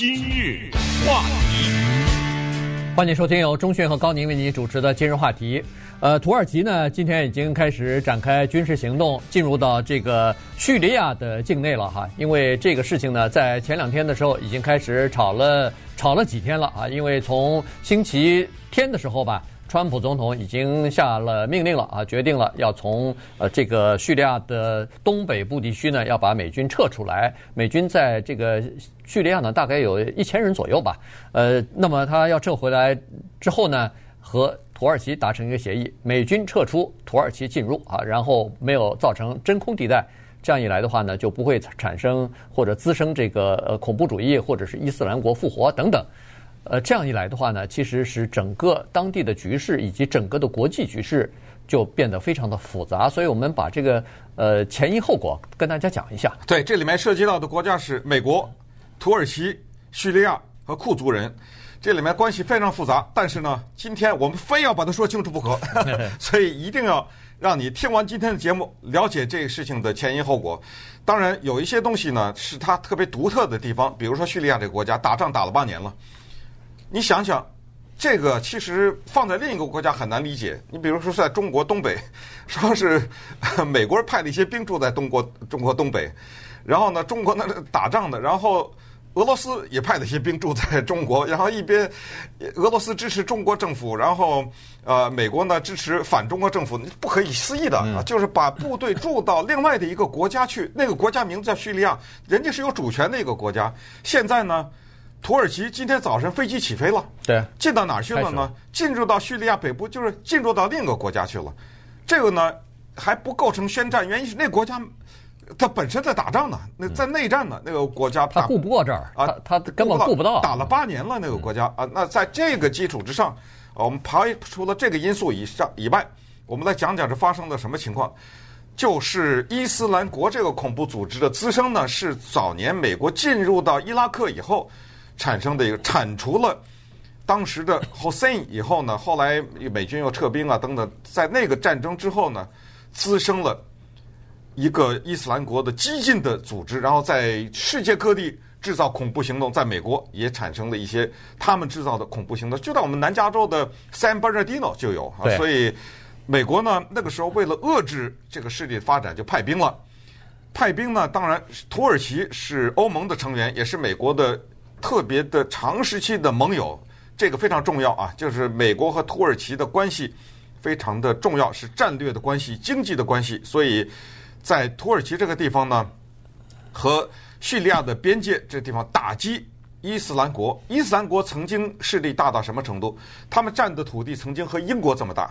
今日话题，欢迎收听由钟讯和高宁为您主持的今日话题。呃，土耳其呢，今天已经开始展开军事行动，进入到这个叙利亚的境内了哈。因为这个事情呢，在前两天的时候已经开始吵了，吵了几天了啊。因为从星期天的时候吧。川普总统已经下了命令了啊，决定了要从呃这个叙利亚的东北部地区呢，要把美军撤出来。美军在这个叙利亚呢，大概有一千人左右吧。呃，那么他要撤回来之后呢，和土耳其达成一个协议，美军撤出，土耳其进入啊，然后没有造成真空地带。这样一来的话呢，就不会产生或者滋生这个呃恐怖主义或者是伊斯兰国复活等等。呃，这样一来的话呢，其实使整个当地的局势以及整个的国际局势就变得非常的复杂。所以我们把这个呃前因后果跟大家讲一下。对，这里面涉及到的国家是美国、土耳其、叙利亚和库族人，这里面关系非常复杂。但是呢，今天我们非要把它说清楚不可，所以一定要让你听完今天的节目，了解这个事情的前因后果。当然，有一些东西呢是它特别独特的地方，比如说叙利亚这个国家打仗打了八年了。你想想，这个其实放在另一个国家很难理解。你比如说，在中国东北，说是美国人派了一些兵驻在中国中国东北，然后呢，中国那打仗的，然后俄罗斯也派了一些兵驻在中国，然后一边俄罗斯支持中国政府，然后呃，美国呢支持反中国政府，不可以思议的啊，就是把部队驻到另外的一个国家去，那个国家名字叫叙利亚，人家是有主权的一个国家，现在呢。土耳其今天早晨飞机起飞了，对，进到哪儿去了呢？进入到叙利亚北部，就是进入到另一个国家去了。这个呢还不构成宣战，原因是那国家它本身在打仗呢，那在内战呢。那个国家他顾不过这儿啊，他根本顾不到，打了八年了那个国家啊。那在这个基础之上，我们排除了这个因素以上以外，我们来讲讲这发生了什么情况。就是伊斯兰国这个恐怖组织的滋生呢，是早年美国进入到伊拉克以后。产生的一个铲除了当时的 Hossein 以后呢，后来美军又撤兵啊等等，在那个战争之后呢，滋生了一个伊斯兰国的激进的组织，然后在世界各地制造恐怖行动，在美国也产生了一些他们制造的恐怖行动，就在我们南加州的 San Bernardino 就有啊，所以美国呢那个时候为了遏制这个势力的发展，就派兵了。派兵呢，当然土耳其是欧盟的成员，也是美国的。特别的长时期的盟友，这个非常重要啊！就是美国和土耳其的关系非常的重要，是战略的关系、经济的关系。所以在土耳其这个地方呢，和叙利亚的边界这地方打击伊斯兰国。伊斯兰国曾经势力大到什么程度？他们占的土地曾经和英国这么大，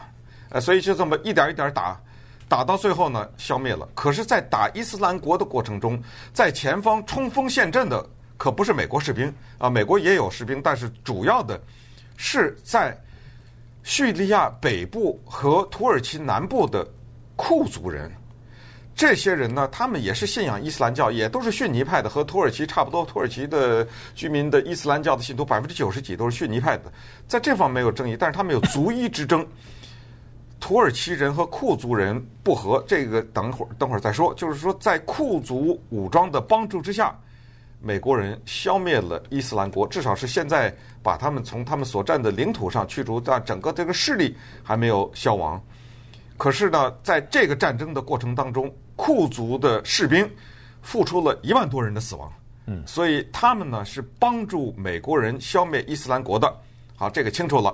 呃，所以就这么一点一点打，打到最后呢，消灭了。可是，在打伊斯兰国的过程中，在前方冲锋陷阵的。可不是美国士兵啊，美国也有士兵，但是主要的是在叙利亚北部和土耳其南部的库族人。这些人呢，他们也是信仰伊斯兰教，也都是逊尼派的，和土耳其差不多。土耳其的居民的伊斯兰教的信徒百分之九十几都是逊尼派的，在这方面没有争议。但是他们有族裔之争，土耳其人和库族人不和，这个等会儿等会儿再说。就是说，在库族武装的帮助之下。美国人消灭了伊斯兰国，至少是现在把他们从他们所占的领土上驱逐，但整个这个势力还没有消亡。可是呢，在这个战争的过程当中，库族的士兵付出了一万多人的死亡。嗯，所以他们呢是帮助美国人消灭伊斯兰国的。好，这个清楚了。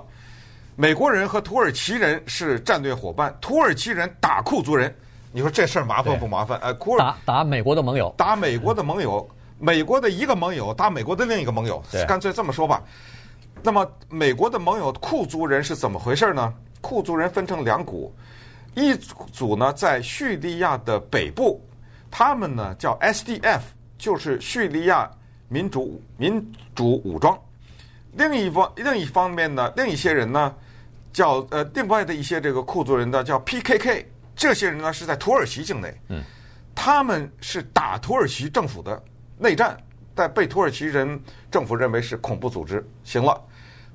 美国人和土耳其人是战略伙伴，土耳其人打库族人，你说这事儿麻烦不麻烦？哎，库打打美国的盟友，打美国的盟友。美国的一个盟友打美国的另一个盟友，干脆这么说吧。那么美国的盟友库族人是怎么回事呢？库族人分成两股，一组呢在叙利亚的北部，他们呢叫 SDF，就是叙利亚民主民主武装。另一方另一方面呢，另一些人呢叫呃另外的一些这个库族人呢叫 PKK，这些人呢是在土耳其境内，嗯，他们是打土耳其政府的。内战，但被土耳其人政府认为是恐怖组织。行了，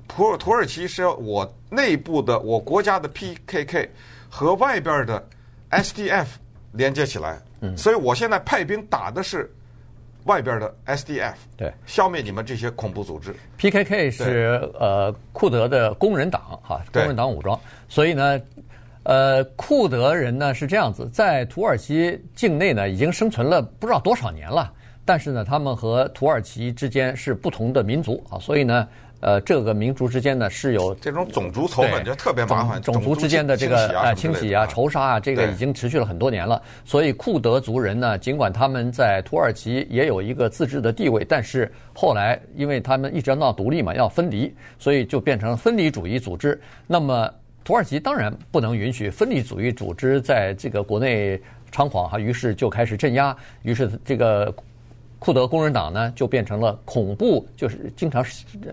土土耳其是我内部的我国家的 PKK 和外边的 SDF 连接起来，所以我现在派兵打的是外边的 SDF，对，消灭你们这些恐怖组织。PKK 是呃库德的工人党哈，工人党武装。所以呢，呃，库德人呢是这样子，在土耳其境内呢已经生存了不知道多少年了，但是呢，他们和土耳其之间是不同的民族啊，所以呢。呃，这个民族之间呢是有这种种族仇恨就特别麻烦，种族之间的这个呃清洗啊、仇杀啊，这个已经持续了很多年了。所以库德族人呢，尽管他们在土耳其也有一个自治的地位，但是后来因为他们一直要闹独立嘛，要分离，所以就变成了分离主义组织。那么土耳其当然不能允许分离主义组织在这个国内猖狂哈，于是就开始镇压，于是这个。库德工人党呢，就变成了恐怖，就是经常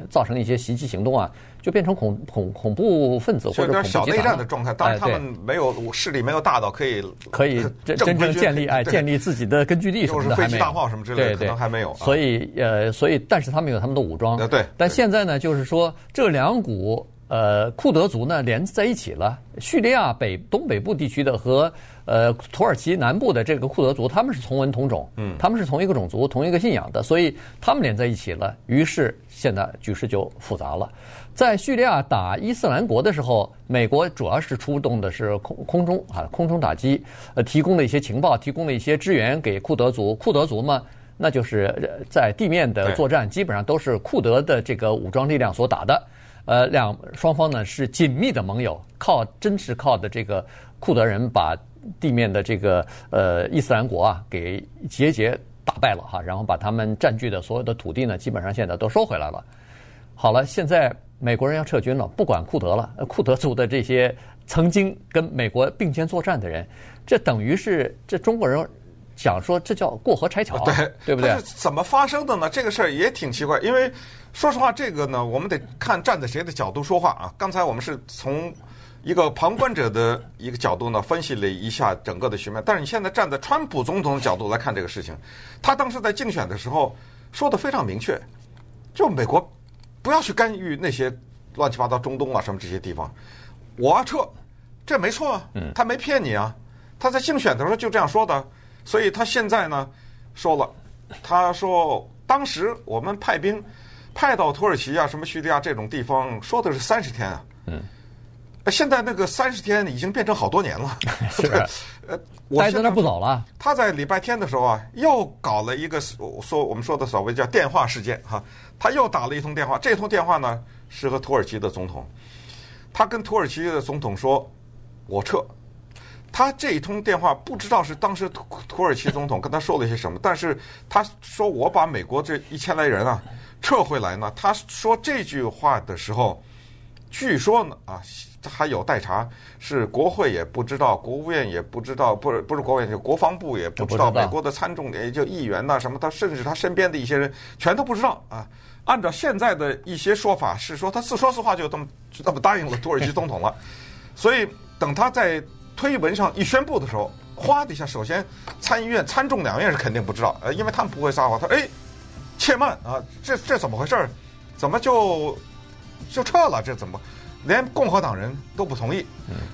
造成一些袭击行动啊，就变成恐恐恐怖分子或者恐怖。小内战的状态，当然他们没有势力，没有大到可以可以真真正建立 哎建立自己的根据地什么的，还没有。大炮什么之类的，可能还没有。所以呃，所以但是他们有他们的武装。对。但现在呢，就是说这两股。呃，库德族呢连在一起了。叙利亚北东北部地区的和呃土耳其南部的这个库德族，他们是同文同种，嗯，他们是同一个种族、同一个信仰的，所以他们连在一起了。于是现在局势就复杂了。在叙利亚打伊斯兰国的时候，美国主要是出动的是空空中啊，空中打击，呃，提供了一些情报，提供了一些支援给库德族。库德族嘛，那就是在地面的作战，基本上都是库德的这个武装力量所打的。呃，两双方呢是紧密的盟友，靠真是靠的这个库德人把地面的这个呃伊斯兰国啊给节节打败了哈，然后把他们占据的所有的土地呢，基本上现在都收回来了。好了，现在美国人要撤军了，不管库德了，库德族的这些曾经跟美国并肩作战的人，这等于是这中国人想说这叫过河拆桥，对对不对？是怎么发生的呢？这个事儿也挺奇怪，因为。说实话，这个呢，我们得看站在谁的角度说话啊。刚才我们是从一个旁观者的一个角度呢，分析了一下整个的局面。但是你现在站在川普总统的角度来看这个事情，他当时在竞选的时候说的非常明确，就美国不要去干预那些乱七八糟中东啊什么这些地方，我要撤，这没错啊，他没骗你啊，他在竞选的时候就这样说的。所以他现在呢说了，他说当时我们派兵。派到土耳其啊，什么叙利亚这种地方，说的是三十天啊。嗯。现在那个三十天已经变成好多年了。是。呃，我现在那不走了。他在礼拜天的时候啊，又搞了一个说我们说的所谓叫电话事件哈，他又打了一通电话。这通电话呢是和土耳其的总统，他跟土耳其的总统说：“我撤。”他这一通电话不知道是当时土土耳其总统跟他说了些什么，但是他说：“我把美国这一千来人啊。”撤回来呢？他说这句话的时候，据说呢啊，还有待查，是国会也不知道，国务院也不知道，不是不是国务院，就国防部也不知道，美国的参众也就议员呐什么，他甚至他身边的一些人全都不知道啊。按照现在的一些说法，是说他自说自话就这么就这么答应了土耳其总统了。所以等他在推文上一宣布的时候，哗的一下，首先参议院参众两院是肯定不知道，呃，因为他们不会撒谎。他说哎。且慢啊，这这怎么回事？怎么就就撤了？这怎么连共和党人都不同意？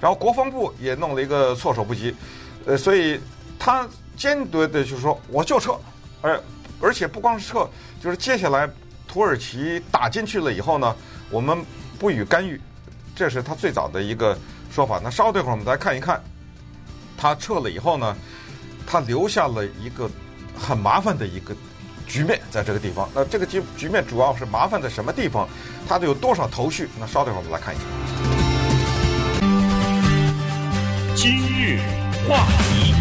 然后国防部也弄了一个措手不及，呃，所以他坚决的就是说我就撤，而而且不光是撤，就是接下来土耳其打进去了以后呢，我们不予干预，这是他最早的一个说法。那稍等一会儿我们来看一看，他撤了以后呢，他留下了一个很麻烦的一个。局面在这个地方，那这个局局面主要是麻烦在什么地方？它都有多少头绪？那稍等会儿我们来看一下。今日话题，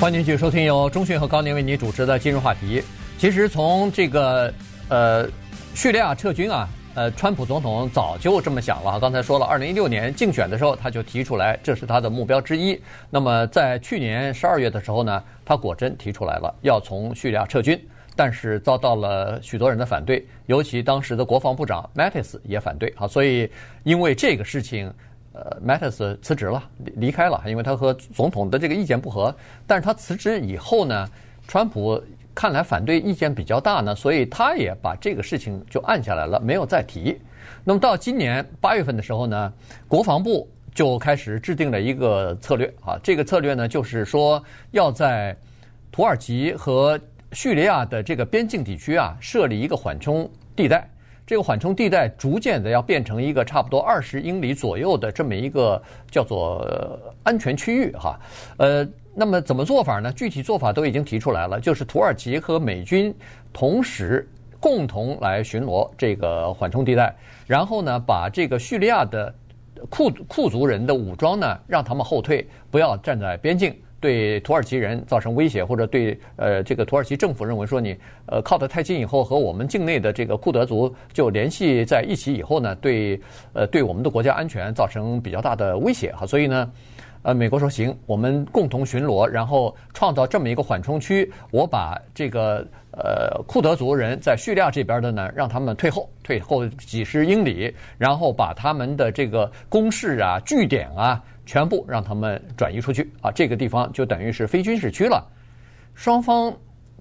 欢迎继续收听由中讯和高宁为您主持的今日话题。其实从这个呃叙利亚撤军啊。呃，川普总统早就这么想了。刚才说了，二零一六年竞选的时候，他就提出来，这是他的目标之一。那么在去年十二月的时候呢，他果真提出来了，要从叙利亚撤军，但是遭到了许多人的反对，尤其当时的国防部长 Mattis 也反对啊。所以因为这个事情，呃，Mattis 辞职了，离开了，因为他和总统的这个意见不合。但是他辞职以后呢，川普。看来反对意见比较大呢，所以他也把这个事情就按下来了，没有再提。那么到今年八月份的时候呢，国防部就开始制定了一个策略啊，这个策略呢就是说要在土耳其和叙利亚的这个边境地区啊，设立一个缓冲地带。这个缓冲地带逐渐的要变成一个差不多二十英里左右的这么一个叫做安全区域哈。呃，那么怎么做法呢？具体做法都已经提出来了，就是土耳其和美军同时共同来巡逻这个缓冲地带，然后呢，把这个叙利亚的库库族人的武装呢，让他们后退，不要站在边境。对土耳其人造成威胁，或者对呃这个土耳其政府认为说你呃靠得太近以后，和我们境内的这个库德族就联系在一起以后呢，对呃对我们的国家安全造成比较大的威胁哈，所以呢，呃美国说行，我们共同巡逻，然后创造这么一个缓冲区，我把这个呃库德族人在叙利亚这边的呢，让他们退后，退后几十英里，然后把他们的这个工事啊、据点啊。全部让他们转移出去啊！这个地方就等于是非军事区了。双方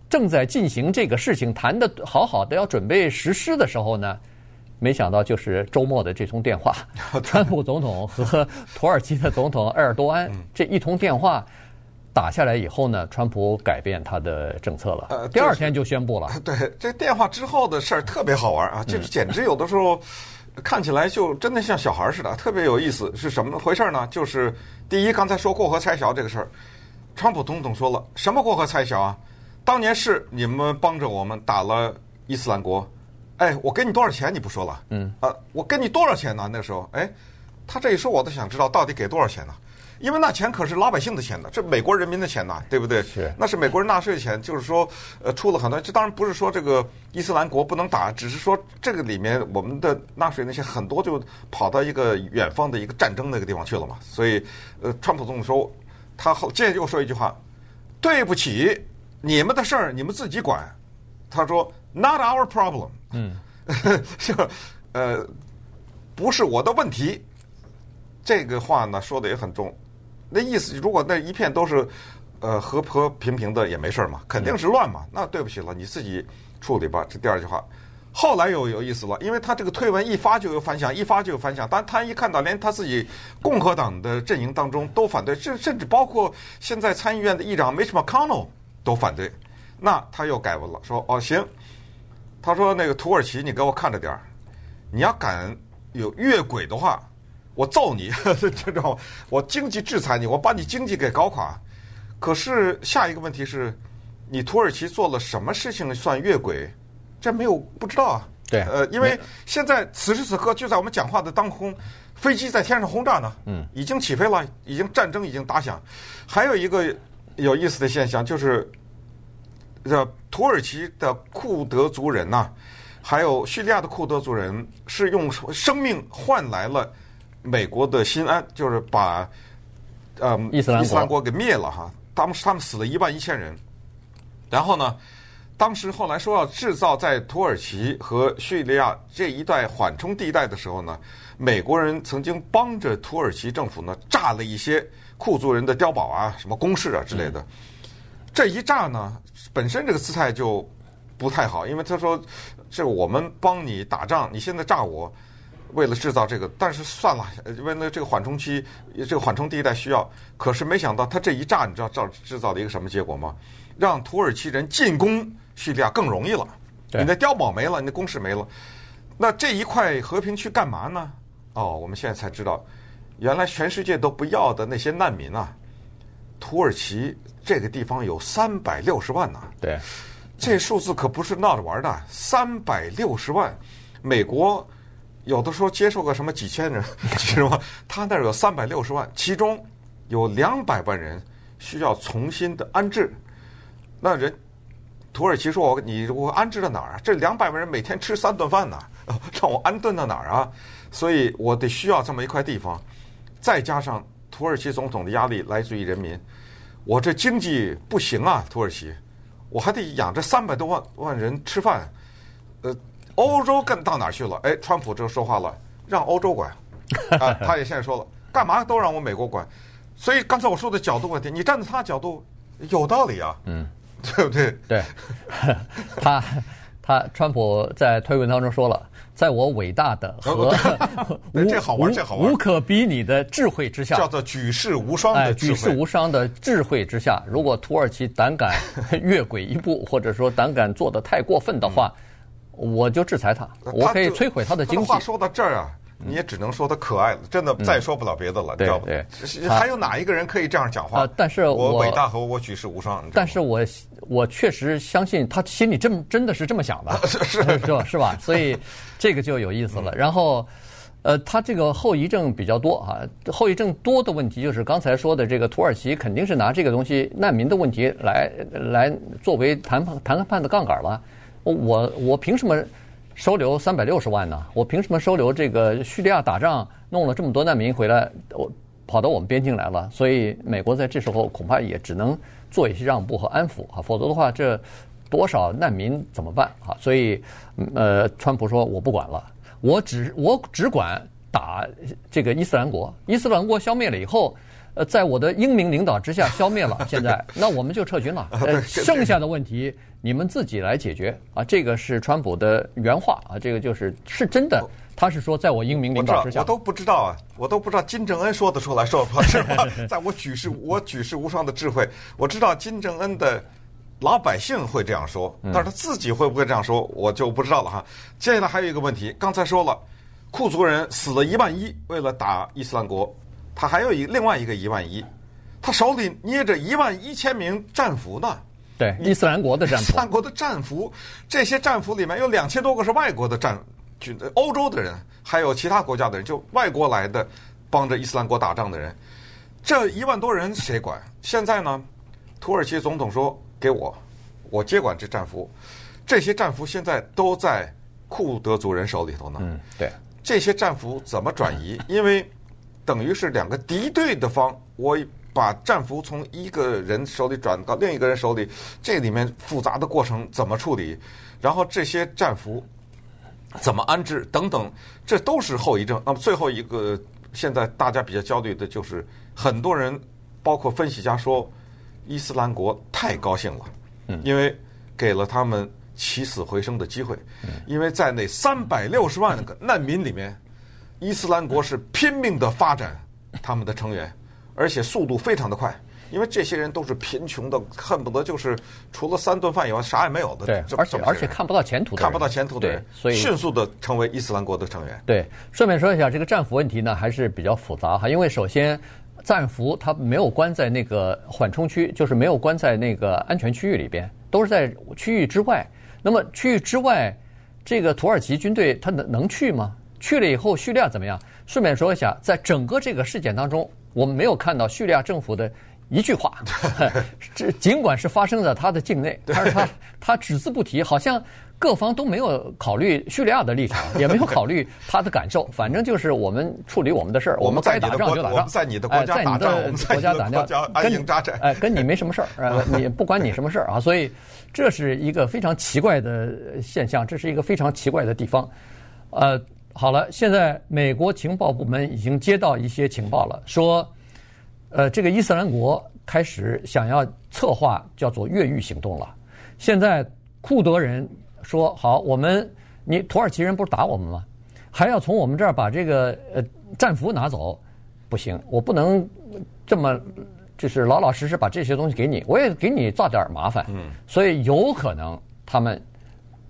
正在进行这个事情，谈的好好的，要准备实施的时候呢，没想到就是周末的这通电话，川普总统和土耳其的总统埃尔多安这一通电话打下来以后呢，川普改变他的政策了。呃第二天就宣布了。对，这电话之后的事儿特别好玩啊！就是简直有的时候。看起来就真的像小孩似的，特别有意思。是什么回事呢？就是第一，刚才说过河拆桥这个事儿，川普总统说了，什么过河拆桥啊？当年是你们帮着我们打了伊斯兰国，哎，我给你多少钱你不说了？嗯，啊，我给你多少钱呢？那时候，哎，他这一说，我都想知道到底给多少钱呢？因为那钱可是老百姓的钱呢，这美国人民的钱呐，对不对？是，那是美国人纳税的钱，就是说，呃，出了很多。这当然不是说这个伊斯兰国不能打，只是说这个里面我们的纳税那些很多就跑到一个远方的一个战争那个地方去了嘛。所以，呃，川普总统说，他后接着又说一句话：“对不起，你们的事儿你们自己管。”他说：“Not our problem。”嗯，是呃，不是我的问题。这个话呢说的也很重。那意思，如果那一片都是，呃，和和平平的也没事嘛，肯定是乱嘛。那对不起了，你自己处理吧。这第二句话，后来又有意思了，因为他这个推文一发就有反响，一发就有反响。但他一看到连他自己共和党的阵营当中都反对，甚甚至包括现在参议院的议长 Mitch McConnell 都反对，那他又改文了，说哦行，他说那个土耳其你给我看着点儿，你要敢有越轨的话。我揍你，知道吗？我经济制裁你，我把你经济给搞垮。可是下一个问题是，你土耳其做了什么事情算越轨？这没有不知道啊。对，呃，因为现在此时此刻就在我们讲话的当空，飞机在天上轰炸呢，嗯，已经起飞了，已经战争已经打响。还有一个有意思的现象就是，这土耳其的库德族人呐，还有叙利亚的库德族人是用生命换来了。美国的心安就是把呃伊斯兰国给灭了哈，当时他们死了一万一千人，然后呢，当时后来说要制造在土耳其和叙利亚这一带缓冲地带的时候呢，美国人曾经帮着土耳其政府呢炸了一些库族人的碉堡啊、什么工事啊之类的。这一炸呢，本身这个姿态就不太好，因为他说这我们帮你打仗，你现在炸我。为了制造这个，但是算了，为了这个缓冲期，这个缓冲地带需要。可是没想到他这一炸，你知道造制造了一个什么结果吗？让土耳其人进攻叙利亚更容易了。你的碉堡没了，你的工事没了，那这一块和平区干嘛呢？哦，我们现在才知道，原来全世界都不要的那些难民啊，土耳其这个地方有三百六十万呐。对，这数字可不是闹着玩的，三百六十万，美国。有的时候接受个什么几千人，是吧？他那儿有三百六十万，其中有两百万人需要重新的安置。那人土耳其说：“我你我安置到哪儿啊？这两百万人每天吃三顿饭呢，让我安顿到哪儿啊？所以我得需要这么一块地方。再加上土耳其总统的压力来自于人民，我这经济不行啊，土耳其，我还得养这三百多万万人吃饭，呃。”欧洲更到哪儿去了？哎，川普这说话了，让欧洲管 啊！他也现在说了，干嘛都让我美国管？所以刚才我说的角度问题，你站在他角度有道理啊，嗯，对不对？对，他他川普在推文当中说了，在我伟大的和无 这好玩，这好玩，无可比拟的智慧之下，叫做举世无双的。举世无双的智慧之下，如果土耳其胆敢 越轨一步，或者说胆敢做的太过分的话，我就制裁他，我可以摧毁他的经济。话说到这儿啊。你也只能说他可爱了，真的再说不了别的了，嗯、你知道吧？对，还有哪一个人可以这样讲话？啊、但是我，我伟大和我举世无双。但是我我确实相信他心里这么真的是这么想的，是是 是吧？是吧？所以 这个就有意思了。然后，呃，他这个后遗症比较多啊，后遗症多的问题就是刚才说的这个土耳其肯定是拿这个东西难民的问题来来作为谈判谈判的杠杆了。我我凭什么？收留三百六十万呢？我凭什么收留这个叙利亚打仗弄了这么多难民回来，我跑到我们边境来了？所以美国在这时候恐怕也只能做一些让步和安抚啊，否则的话，这多少难民怎么办啊？所以，呃，川普说我不管了，我只我只管打这个伊斯兰国，伊斯兰国消灭了以后。呃，在我的英明领导之下消灭了。现在，那我们就撤军了。呃，剩下的问题你们自己来解决啊。这个是川普的原话啊。这个就是是真的，他是说在我英明领导之下。我都不知道啊，我都不知道金正恩说得出来说不 是吧？在我举世我举世无双的智慧，我知道金正恩的老百姓会这样说，但是他自己会不会这样说，我就不知道了哈。接下来还有一个问题，刚才说了，库族人死了一万一，为了打伊斯兰国。他还有一另外一个一万一，他手里捏着一万一千名战俘呢。对，伊斯兰国的战俘。伊斯兰国的战俘，这些战俘里面有两千多个是外国的战军，欧洲的人，还有其他国家的人，就外国来的，帮着伊斯兰国打仗的人。这一万多人谁管？现在呢，土耳其总统说给我，我接管这战俘。这些战俘现在都在库德族人手里头呢。嗯，对。这些战俘怎么转移？因为等于是两个敌对的方，我把战俘从一个人手里转到另一个人手里，这里面复杂的过程怎么处理？然后这些战俘怎么安置？等等，这都是后遗症。那么最后一个，现在大家比较焦虑的就是，很多人包括分析家说，伊斯兰国太高兴了，嗯，因为给了他们起死回生的机会，因为在那三百六十万个难民里面。伊斯兰国是拼命的发展他们的成员，而且速度非常的快，因为这些人都是贫穷的，恨不得就是除了三顿饭以外啥也没有的。对，而且而且看不到前途的，看不到前途的人，所以迅速的成为伊斯兰国的成员。对，顺便说一下，这个战俘问题呢还是比较复杂哈，因为首先战俘他没有关在那个缓冲区，就是没有关在那个安全区域里边，都是在区域之外。那么区域之外，这个土耳其军队他能能去吗？去了以后，叙利亚怎么样？顺便说一下，在整个这个事件当中，我们没有看到叙利亚政府的一句话。这尽管是发生在他的境内，但是他他只字不提，好像各方都没有考虑叙利亚的立场，也没有考虑他的感受。反正就是我们处理我们的事儿，我们该打仗就打仗，在你的国家打仗，国家打仗，安营扎寨，哎，跟你没什么事儿，呃，你不管你什么事儿啊。所以这是一个非常奇怪的现象，这是一个非常奇怪的地方，呃。好了，现在美国情报部门已经接到一些情报了，说，呃，这个伊斯兰国开始想要策划叫做越狱行动了。现在库德人说好，我们你土耳其人不是打我们吗？还要从我们这儿把这个呃战俘拿走，不行，我不能这么就是老老实实把这些东西给你，我也给你造点麻烦。嗯，所以有可能他们。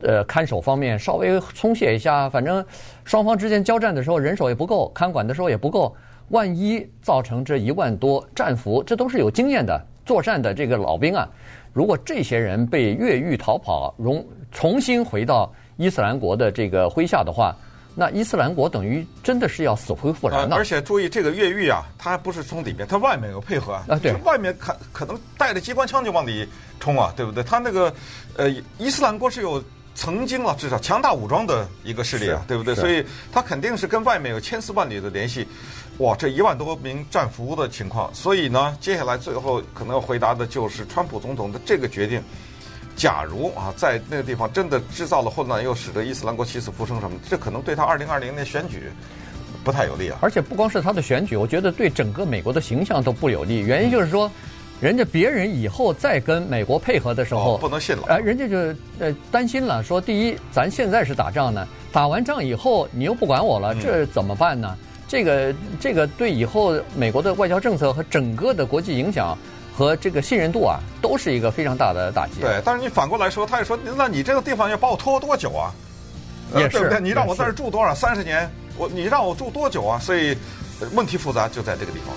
呃，看守方面稍微松懈一下，反正双方之间交战的时候人手也不够，看管的时候也不够，万一造成这一万多战俘，这都是有经验的作战的这个老兵啊。如果这些人被越狱逃跑，容重新回到伊斯兰国的这个麾下的话，那伊斯兰国等于真的是要死灰复燃了。而且注意，这个越狱啊，它还不是从里面，它外面有配合啊。对，外面可可能带着机关枪就往里冲啊，对不对？他那个呃，伊斯兰国是有。曾经啊，至少强大武装的一个势力啊，对不对？所以他肯定是跟外面有千丝万缕的联系。哇，这一万多名战俘的情况，所以呢，接下来最后可能要回答的就是川普总统的这个决定。假如啊，在那个地方真的制造了混乱，又使得伊斯兰国起死复生什么，这可能对他二零二零年选举不太有利啊。而且不光是他的选举，我觉得对整个美国的形象都不有利。原因就是说。人家别人以后再跟美国配合的时候，哦、不能信了。哎、呃，人家就呃担心了，说第一，咱现在是打仗呢，打完仗以后你又不管我了，这怎么办呢？嗯、这个这个对以后美国的外交政策和整个的国际影响和这个信任度啊，都是一个非常大的打击。对，但是你反过来说，他也说，那你这个地方要把我拖多久啊？也是，对不对？你让我在这住多少？三十年？我你让我住多久啊？所以问题复杂就在这个地方。